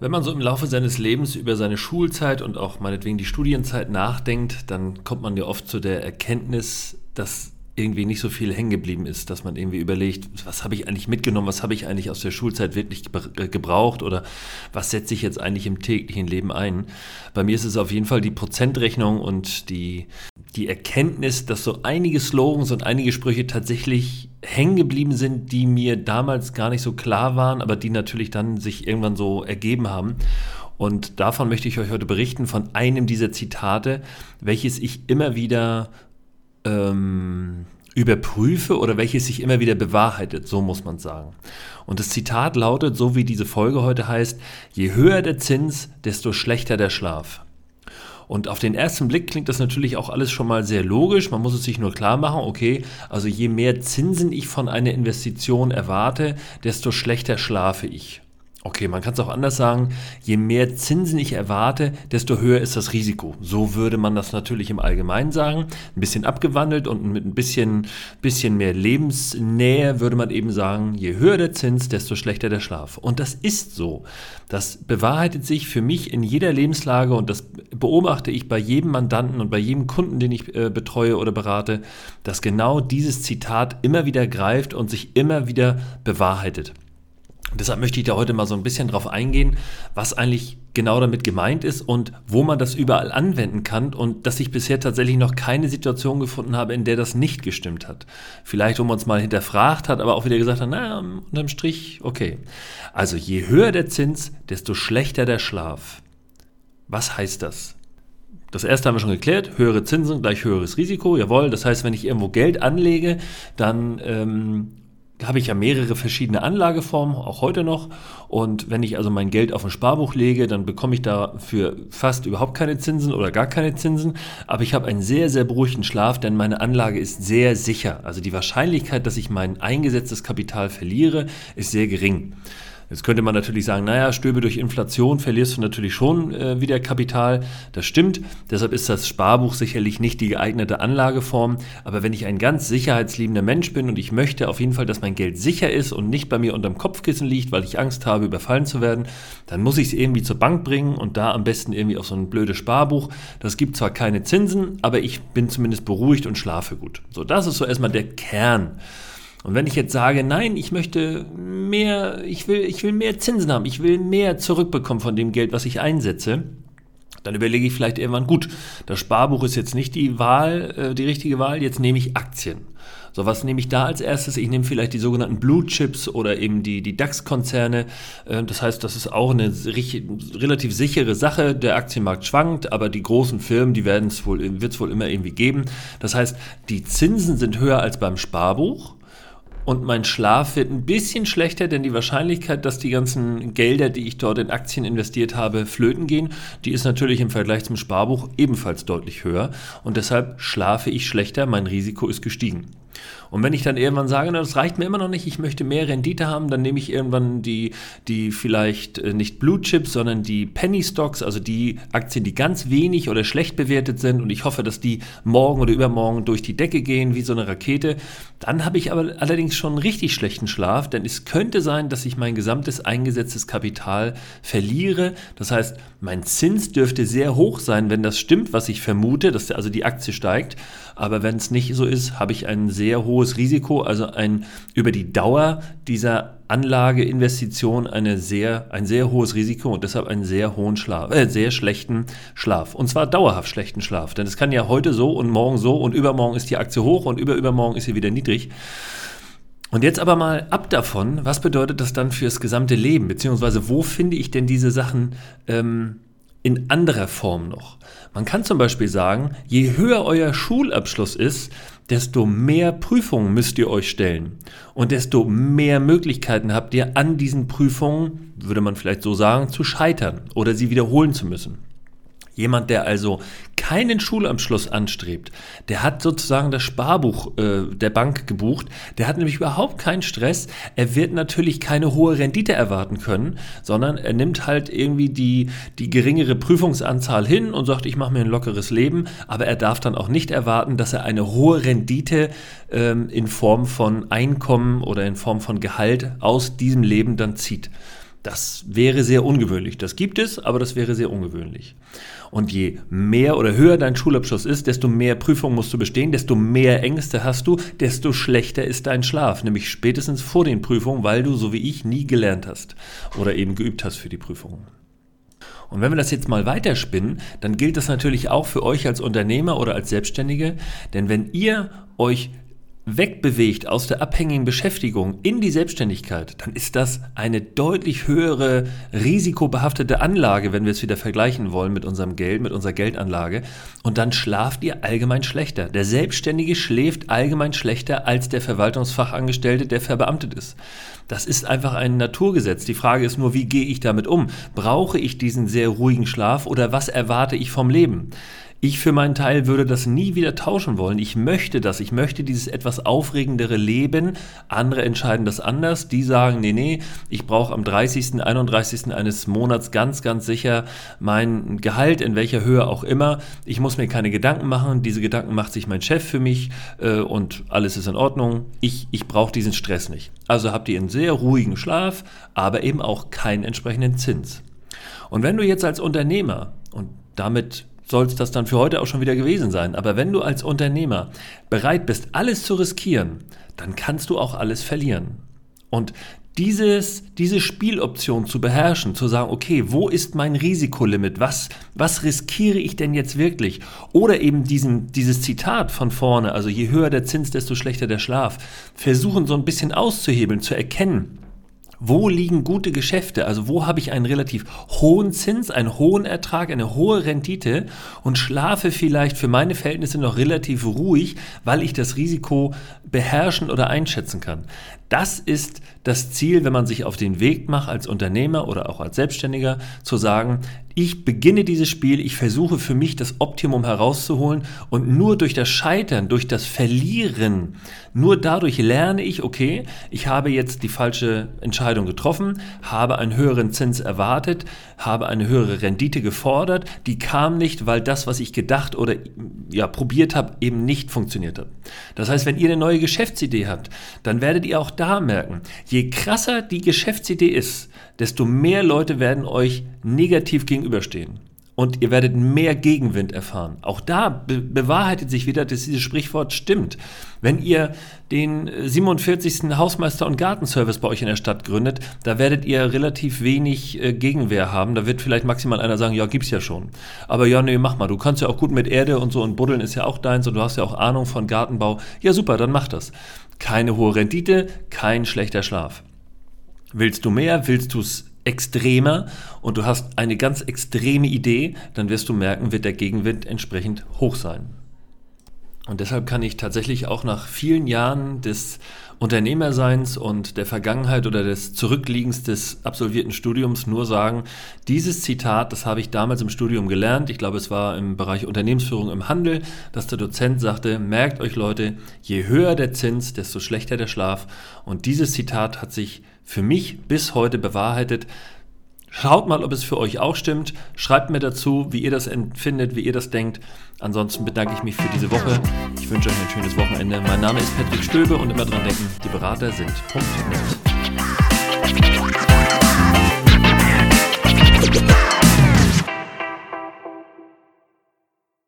Wenn man so im Laufe seines Lebens über seine Schulzeit und auch meinetwegen die Studienzeit nachdenkt, dann kommt man ja oft zu der Erkenntnis, dass irgendwie nicht so viel hängen geblieben ist, dass man irgendwie überlegt, was habe ich eigentlich mitgenommen, was habe ich eigentlich aus der Schulzeit wirklich äh, gebraucht oder was setze ich jetzt eigentlich im täglichen Leben ein. Bei mir ist es auf jeden Fall die Prozentrechnung und die, die Erkenntnis, dass so einige Slogans und einige Sprüche tatsächlich hängen geblieben sind, die mir damals gar nicht so klar waren, aber die natürlich dann sich irgendwann so ergeben haben. Und davon möchte ich euch heute berichten, von einem dieser Zitate, welches ich immer wieder ähm, überprüfe oder welches sich immer wieder bewahrheitet, so muss man sagen. Und das Zitat lautet, so wie diese Folge heute heißt, je höher der Zins, desto schlechter der Schlaf. Und auf den ersten Blick klingt das natürlich auch alles schon mal sehr logisch. Man muss es sich nur klar machen, okay, also je mehr Zinsen ich von einer Investition erwarte, desto schlechter schlafe ich. Okay, man kann es auch anders sagen, je mehr Zinsen ich erwarte, desto höher ist das Risiko. So würde man das natürlich im Allgemeinen sagen. Ein bisschen abgewandelt und mit ein bisschen, bisschen mehr Lebensnähe würde man eben sagen, je höher der Zins, desto schlechter der Schlaf. Und das ist so. Das bewahrheitet sich für mich in jeder Lebenslage und das beobachte ich bei jedem Mandanten und bei jedem Kunden, den ich äh, betreue oder berate, dass genau dieses Zitat immer wieder greift und sich immer wieder bewahrheitet. Deshalb möchte ich da heute mal so ein bisschen drauf eingehen, was eigentlich genau damit gemeint ist und wo man das überall anwenden kann und dass ich bisher tatsächlich noch keine Situation gefunden habe, in der das nicht gestimmt hat. Vielleicht, wo man es mal hinterfragt hat, aber auch wieder gesagt hat, naja, unterm Strich, okay. Also je höher der Zins, desto schlechter der Schlaf. Was heißt das? Das erste haben wir schon geklärt, höhere Zinsen gleich höheres Risiko, jawohl. Das heißt, wenn ich irgendwo Geld anlege, dann ähm, habe ich ja mehrere verschiedene Anlageformen, auch heute noch. Und wenn ich also mein Geld auf ein Sparbuch lege, dann bekomme ich dafür fast überhaupt keine Zinsen oder gar keine Zinsen. Aber ich habe einen sehr, sehr beruhigten Schlaf, denn meine Anlage ist sehr sicher. Also die Wahrscheinlichkeit, dass ich mein eingesetztes Kapital verliere, ist sehr gering. Jetzt könnte man natürlich sagen, naja, Stöbe durch Inflation verlierst du natürlich schon äh, wieder Kapital. Das stimmt. Deshalb ist das Sparbuch sicherlich nicht die geeignete Anlageform. Aber wenn ich ein ganz sicherheitsliebender Mensch bin und ich möchte auf jeden Fall, dass mein Geld sicher ist und nicht bei mir unterm Kopfkissen liegt, weil ich Angst habe, überfallen zu werden, dann muss ich es irgendwie zur Bank bringen und da am besten irgendwie auf so ein blödes Sparbuch. Das gibt zwar keine Zinsen, aber ich bin zumindest beruhigt und schlafe gut. So, das ist so erstmal der Kern. Und wenn ich jetzt sage, nein, ich möchte mehr, ich will, ich will mehr Zinsen haben, ich will mehr zurückbekommen von dem Geld, was ich einsetze, dann überlege ich vielleicht irgendwann, gut, das Sparbuch ist jetzt nicht die Wahl, äh, die richtige Wahl, jetzt nehme ich Aktien. So, was nehme ich da als erstes? Ich nehme vielleicht die sogenannten Blue Chips oder eben die, die DAX-Konzerne. Äh, das heißt, das ist auch eine relativ sichere Sache. Der Aktienmarkt schwankt, aber die großen Firmen, die werden es wohl, wird es wohl immer irgendwie geben. Das heißt, die Zinsen sind höher als beim Sparbuch und mein Schlaf wird ein bisschen schlechter, denn die Wahrscheinlichkeit, dass die ganzen Gelder, die ich dort in Aktien investiert habe, flöten gehen, die ist natürlich im Vergleich zum Sparbuch ebenfalls deutlich höher und deshalb schlafe ich schlechter, mein Risiko ist gestiegen. Und wenn ich dann irgendwann sage, na, das reicht mir immer noch nicht, ich möchte mehr Rendite haben, dann nehme ich irgendwann die, die vielleicht äh, nicht Blue Chips, sondern die Penny Stocks, also die Aktien, die ganz wenig oder schlecht bewertet sind und ich hoffe, dass die morgen oder übermorgen durch die Decke gehen wie so eine Rakete. Dann habe ich aber allerdings schon einen richtig schlechten Schlaf, denn es könnte sein, dass ich mein gesamtes eingesetztes Kapital verliere. Das heißt, mein Zins dürfte sehr hoch sein, wenn das stimmt, was ich vermute, dass also die Aktie steigt. Aber wenn es nicht so ist, habe ich ein sehr hohes Risiko, also ein über die Dauer dieser Anlageinvestition eine sehr, ein sehr hohes Risiko und deshalb einen sehr hohen Schlaf, äh, sehr schlechten Schlaf. Und zwar dauerhaft schlechten Schlaf. Denn es kann ja heute so und morgen so und übermorgen ist die Aktie hoch und überübermorgen ist sie wieder niedrig. Und jetzt aber mal ab davon, was bedeutet das dann fürs gesamte Leben? Beziehungsweise wo finde ich denn diese Sachen ähm, in anderer Form noch? Man kann zum Beispiel sagen, je höher euer Schulabschluss ist, desto mehr Prüfungen müsst ihr euch stellen. Und desto mehr Möglichkeiten habt ihr an diesen Prüfungen, würde man vielleicht so sagen, zu scheitern oder sie wiederholen zu müssen. Jemand, der also keinen Schulabschluss anstrebt, der hat sozusagen das Sparbuch äh, der Bank gebucht, der hat nämlich überhaupt keinen Stress, er wird natürlich keine hohe Rendite erwarten können, sondern er nimmt halt irgendwie die, die geringere Prüfungsanzahl hin und sagt, ich mache mir ein lockeres Leben, aber er darf dann auch nicht erwarten, dass er eine hohe Rendite ähm, in Form von Einkommen oder in Form von Gehalt aus diesem Leben dann zieht. Das wäre sehr ungewöhnlich. Das gibt es, aber das wäre sehr ungewöhnlich. Und je mehr oder höher dein Schulabschluss ist, desto mehr Prüfungen musst du bestehen, desto mehr Ängste hast du, desto schlechter ist dein Schlaf, nämlich spätestens vor den Prüfungen, weil du, so wie ich, nie gelernt hast oder eben geübt hast für die Prüfungen. Und wenn wir das jetzt mal weiterspinnen, dann gilt das natürlich auch für euch als Unternehmer oder als Selbstständige, denn wenn ihr euch wegbewegt aus der abhängigen Beschäftigung in die Selbstständigkeit, dann ist das eine deutlich höhere risikobehaftete Anlage, wenn wir es wieder vergleichen wollen mit unserem Geld, mit unserer Geldanlage. Und dann schlaft ihr allgemein schlechter. Der Selbstständige schläft allgemein schlechter als der Verwaltungsfachangestellte, der verbeamtet ist. Das ist einfach ein Naturgesetz. Die Frage ist nur, wie gehe ich damit um? Brauche ich diesen sehr ruhigen Schlaf oder was erwarte ich vom Leben? Ich für meinen Teil würde das nie wieder tauschen wollen. Ich möchte das. Ich möchte dieses etwas aufregendere Leben. Andere entscheiden das anders. Die sagen, nee, nee, ich brauche am 30., 31. eines Monats ganz, ganz sicher mein Gehalt, in welcher Höhe auch immer. Ich muss mir keine Gedanken machen. Diese Gedanken macht sich mein Chef für mich äh, und alles ist in Ordnung. Ich, ich brauche diesen Stress nicht. Also habt ihr einen sehr ruhigen Schlaf, aber eben auch keinen entsprechenden Zins. Und wenn du jetzt als Unternehmer und damit soll es das dann für heute auch schon wieder gewesen sein. Aber wenn du als Unternehmer bereit bist, alles zu riskieren, dann kannst du auch alles verlieren. Und dieses, diese Spieloption zu beherrschen, zu sagen, okay, wo ist mein Risikolimit? Was, was riskiere ich denn jetzt wirklich? Oder eben diesen, dieses Zitat von vorne, also je höher der Zins, desto schlechter der Schlaf, versuchen so ein bisschen auszuhebeln, zu erkennen, wo liegen gute Geschäfte? Also wo habe ich einen relativ hohen Zins, einen hohen Ertrag, eine hohe Rendite und schlafe vielleicht für meine Verhältnisse noch relativ ruhig, weil ich das Risiko beherrschen oder einschätzen kann. Das ist das Ziel, wenn man sich auf den Weg macht als Unternehmer oder auch als Selbstständiger, zu sagen, ich beginne dieses Spiel, ich versuche für mich das Optimum herauszuholen und nur durch das Scheitern, durch das Verlieren, nur dadurch lerne ich, okay, ich habe jetzt die falsche Entscheidung getroffen, habe einen höheren Zins erwartet, habe eine höhere Rendite gefordert, die kam nicht, weil das, was ich gedacht oder ja, probiert habe, eben nicht funktioniert hat. Das heißt, wenn ihr eine neue Geschäftsidee habt, dann werdet ihr auch da merken, je krasser die Geschäftsidee ist, desto mehr Leute werden euch negativ gegenüberstehen. Und ihr werdet mehr Gegenwind erfahren. Auch da be bewahrheitet sich wieder, dass dieses Sprichwort stimmt. Wenn ihr den 47. Hausmeister- und Gartenservice bei euch in der Stadt gründet, da werdet ihr relativ wenig äh, Gegenwehr haben. Da wird vielleicht maximal einer sagen, ja, gibt's ja schon. Aber ja, nee, mach mal. Du kannst ja auch gut mit Erde und so und Buddeln ist ja auch deins und du hast ja auch Ahnung von Gartenbau. Ja, super, dann mach das. Keine hohe Rendite, kein schlechter Schlaf. Willst du mehr? Willst du es extremer und du hast eine ganz extreme Idee, dann wirst du merken, wird der Gegenwind entsprechend hoch sein. Und deshalb kann ich tatsächlich auch nach vielen Jahren des Unternehmerseins und der Vergangenheit oder des Zurückliegens des absolvierten Studiums nur sagen, dieses Zitat, das habe ich damals im Studium gelernt, ich glaube es war im Bereich Unternehmensführung im Handel, dass der Dozent sagte, merkt euch Leute, je höher der Zins, desto schlechter der Schlaf. Und dieses Zitat hat sich für mich bis heute bewahrheitet. Schaut mal, ob es für euch auch stimmt. Schreibt mir dazu, wie ihr das empfindet, wie ihr das denkt. Ansonsten bedanke ich mich für diese Woche. Ich wünsche euch ein schönes Wochenende. Mein Name ist Patrick Stöbe und immer dran denken, die Berater sind Punkt.